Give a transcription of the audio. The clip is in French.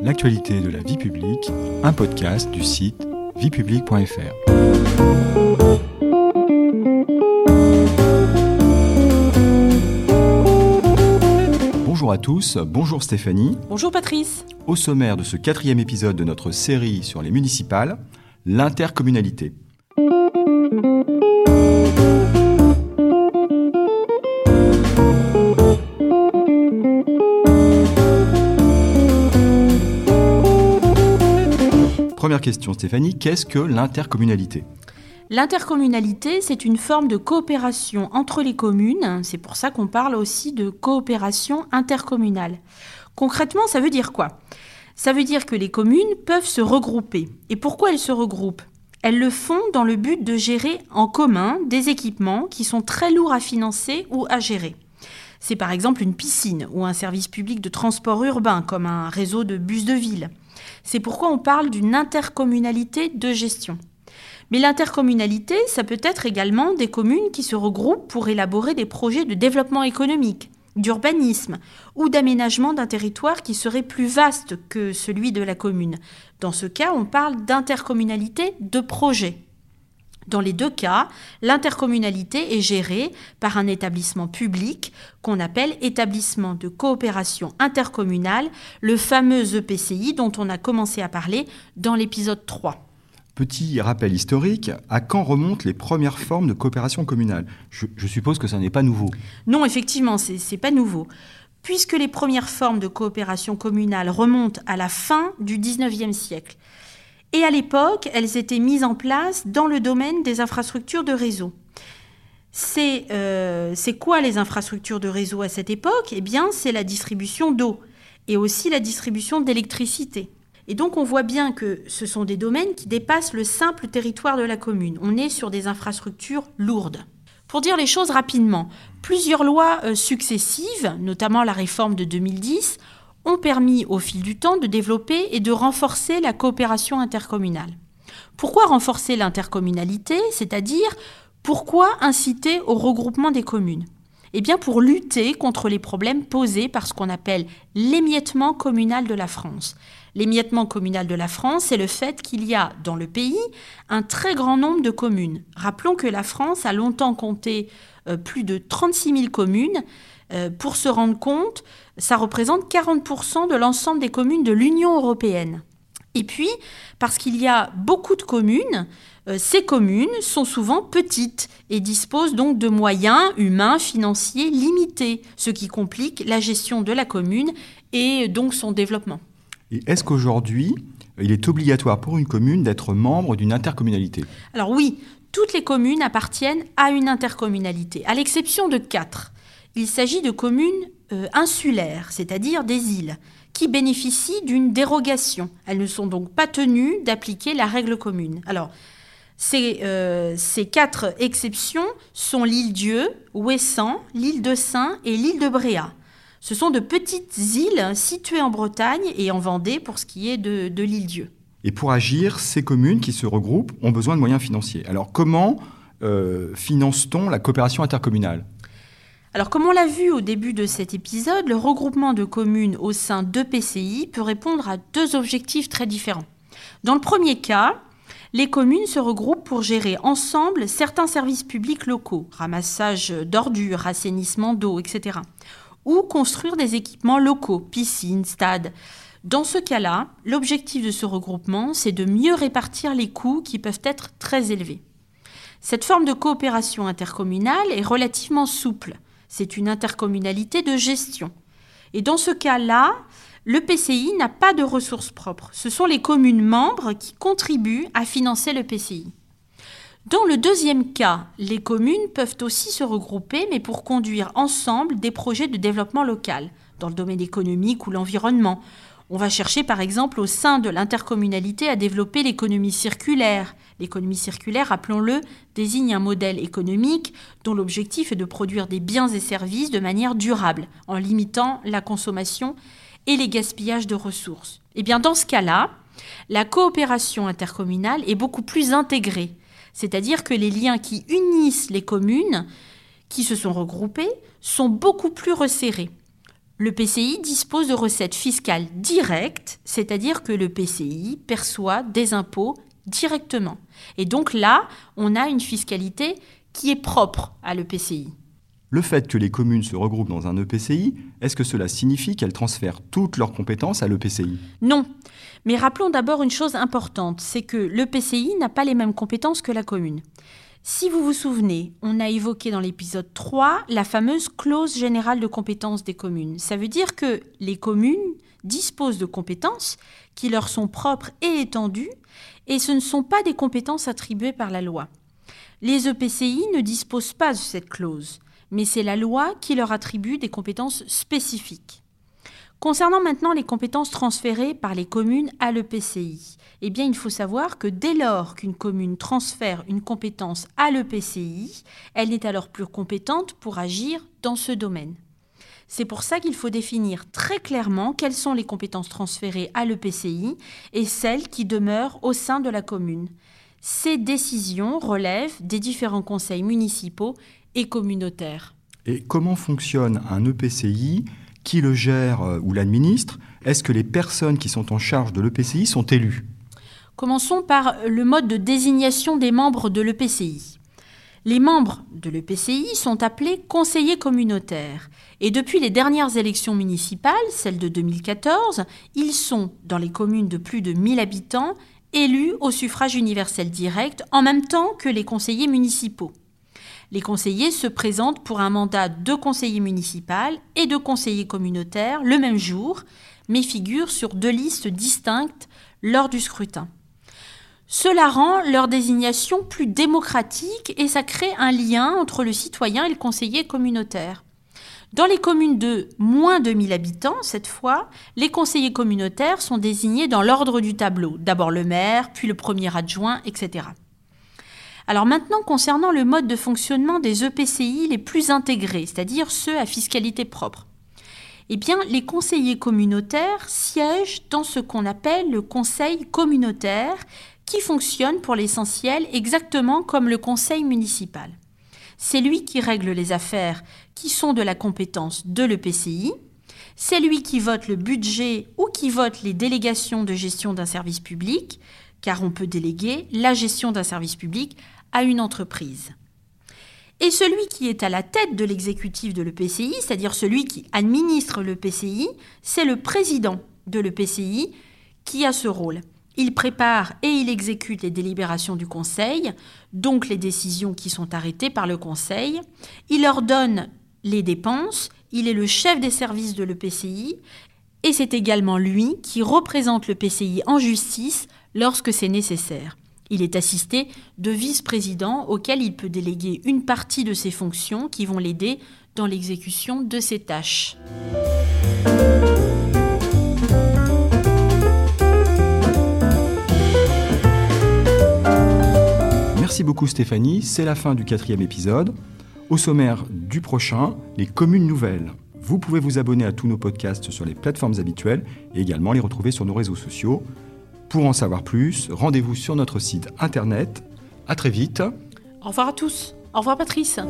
l'actualité de la vie publique, un podcast du site viepublique.fr. Bonjour à tous, bonjour Stéphanie. Bonjour Patrice. Au sommaire de ce quatrième épisode de notre série sur les municipales, l'intercommunalité. Question Stéphanie, qu'est-ce que l'intercommunalité? L'intercommunalité, c'est une forme de coopération entre les communes. C'est pour ça qu'on parle aussi de coopération intercommunale. Concrètement, ça veut dire quoi? Ça veut dire que les communes peuvent se regrouper. Et pourquoi elles se regroupent? Elles le font dans le but de gérer en commun des équipements qui sont très lourds à financer ou à gérer. C'est par exemple une piscine ou un service public de transport urbain comme un réseau de bus de ville. C'est pourquoi on parle d'une intercommunalité de gestion. Mais l'intercommunalité, ça peut être également des communes qui se regroupent pour élaborer des projets de développement économique, d'urbanisme ou d'aménagement d'un territoire qui serait plus vaste que celui de la commune. Dans ce cas, on parle d'intercommunalité de projet. Dans les deux cas, l'intercommunalité est gérée par un établissement public qu'on appelle établissement de coopération intercommunale, le fameux EPCI dont on a commencé à parler dans l'épisode 3. Petit rappel historique, à quand remontent les premières formes de coopération communale? Je, suppose que ça n'est pas nouveau. Non, effectivement, ce n'est pas nouveau. Puisque les premières formes de coopération communale remontent à la fin du XIXe siècle. Et à l'époque, elles étaient mises en place dans le domaine des infrastructures de réseau. C'est euh, quoi les infrastructures de réseau à cette époque? Eh bien, c'est la distribution d'eau et aussi la distribution d'électricité. Et donc on voit bien que ce sont des domaines qui dépassent le simple territoire de la commune. On est sur des infrastructures lourdes. Pour dire les choses rapidement, plusieurs lois euh, successives, notamment la réforme de 2010, ont permis au fil du temps de développer et de renforcer la coopération intercommunale. Pourquoi renforcer l'intercommunalité, c'est-à-dire pourquoi inciter au regroupement des communes? Eh bien pour lutter contre les problèmes posés par ce qu'on appelle l'émiettement communal de la France. L'émiettement communal de la France, c'est le fait qu'il y a dans le pays un très grand nombre de communes. Rappelons que la France a longtemps compté euh, plus de 36 000 communes. Euh, pour se rendre compte, ça représente 40% de l'ensemble des communes de l'Union européenne. Et puis, parce qu'il y a beaucoup de communes, euh, ces communes sont souvent petites et disposent donc de moyens humains, financiers limités, ce qui complique la gestion de la commune et donc son développement. Et est-ce qu'aujourd'hui, il est obligatoire pour une commune d'être membre d'une intercommunalité? Alors oui, toutes les communes appartiennent à une intercommunalité, à l'exception de quatre. Il s'agit de communes euh, insulaires, c'est-à-dire des îles, qui bénéficient d'une dérogation. Elles ne sont donc pas tenues d'appliquer la règle commune. Alors, ces, euh, ces quatre exceptions sont l'île Dieu, Ouessant, l'île de Saint et l'île de Bréa. Ce sont de petites îles situées en Bretagne et en Vendée pour ce qui est de, l'île Dieu. Et pour agir, ces communes qui se regroupent ont besoin de moyens financiers. Alors comment euh, finance-t-on la coopération intercommunale? Alors, comme on l'a vu au début de cet épisode, le regroupement de communes au sein de PCI peut répondre à deux objectifs très différents. Dans le premier cas, les communes se regroupent pour gérer ensemble certains services publics locaux, ramassage d'ordures, assainissement d'eau, etc ou construire des équipements locaux, piscines, stades. Dans ce cas-là, l'objectif de ce regroupement, c'est de mieux répartir les coûts qui peuvent être très élevés. Cette forme de coopération intercommunale est relativement souple. C'est une intercommunalité de gestion. Et dans ce cas-là, le PCI n'a pas de ressources propres. Ce sont les communes membres qui contribuent à financer le PCI. Dans le deuxième cas, les communes peuvent aussi se regrouper, mais pour conduire ensemble des projets de développement local, dans le domaine économique ou l'environnement. On va chercher par exemple au sein de l'intercommunalité à développer l'économie circulaire. L'économie circulaire, rappelons-le, désigne un modèle économique dont l'objectif est de produire des biens et services de manière durable, en limitant la consommation et les gaspillages de ressources. Eh bien dans ce cas-là, la coopération intercommunale est beaucoup plus intégrée c'est-à-dire que les liens qui unissent les communes qui se sont regroupées sont beaucoup plus resserrés. Le PCI dispose de recettes fiscales directes, c'est-à-dire que le PCI perçoit des impôts directement. Et donc là, on a une fiscalité qui est propre à l'EPCI. Le fait que les communes se regroupent dans un EPCI, est-ce que cela signifie qu'elles transfèrent toutes leurs compétences à l'EPCI? Non. Mais rappelons d'abord une chose importante, c'est que l'EPCI n'a pas les mêmes compétences que la commune. Si vous vous souvenez, on a évoqué dans l'épisode 3 la fameuse clause générale de compétences des communes. Ça veut dire que les communes disposent de compétences qui leur sont propres et étendues, et ce ne sont pas des compétences attribuées par la loi. Les EPCI ne disposent pas de cette clause mais c'est la loi qui leur attribue des compétences spécifiques. Concernant maintenant les compétences transférées par les communes à l'EPCI, eh bien, il faut savoir que dès lors qu'une commune transfère une compétence à l'EPCI, elle n'est alors plus compétente pour agir dans ce domaine. C'est pour ça qu'il faut définir très clairement quelles sont les compétences transférées à l'EPCI et celles qui demeurent au sein de la commune. Ces décisions relèvent des différents conseils municipaux et communautaire. Et comment fonctionne un EPCI Qui le gère euh, ou l'administre? Est-ce que les personnes qui sont en charge de l'EPCI sont élues? Commençons par le mode de désignation des membres de l'EPCI. Les membres de l'EPCI sont appelés conseillers communautaires. Et depuis les dernières élections municipales, celles de 2014, ils sont, dans les communes de plus de 1000 habitants, élus au suffrage universel direct en même temps que les conseillers municipaux. Les conseillers se présentent pour un mandat de conseiller municipal et de conseiller communautaire le même jour, mais figurent sur deux listes distinctes lors du scrutin. Cela rend leur désignation plus démocratique et ça crée un lien entre le citoyen et le conseiller communautaire. Dans les communes de moins de 1000 habitants, cette fois, les conseillers communautaires sont désignés dans l'ordre du tableau, d'abord le maire, puis le premier adjoint, etc. Alors maintenant, concernant le mode de fonctionnement des EPCI les plus intégrés, c'est-à-dire ceux à fiscalité propre, eh bien, les conseillers communautaires siègent dans ce qu'on appelle le conseil communautaire, qui fonctionne pour l'essentiel exactement comme le conseil municipal. C'est lui qui règle les affaires qui sont de la compétence de l'EPCI, c'est lui qui vote le budget ou qui vote les délégations de gestion d'un service public, car on peut déléguer la gestion d'un service public à une entreprise. Et celui qui est à la tête de l'exécutif de l'EPCI, c'est-à-dire celui qui administre l'EPCI, c'est le président de l'EPCI qui a ce rôle. Il prépare et il exécute les délibérations du Conseil, donc les décisions qui sont arrêtées par le Conseil. Il ordonne les dépenses, il est le chef des services de l'EPCI, et c'est également lui qui représente l'EPCI en justice lorsque c'est nécessaire. Il est assisté de vice-présidents auxquels il peut déléguer une partie de ses fonctions qui vont l'aider dans l'exécution de ses tâches. Merci beaucoup Stéphanie, c'est la fin du quatrième épisode. Au sommaire du prochain, les communes nouvelles. Vous pouvez vous abonner à tous nos podcasts sur les plateformes habituelles et également les retrouver sur nos réseaux sociaux. Pour en savoir plus, rendez-vous sur notre site internet. À très vite. Au revoir à tous. Au revoir Patrice.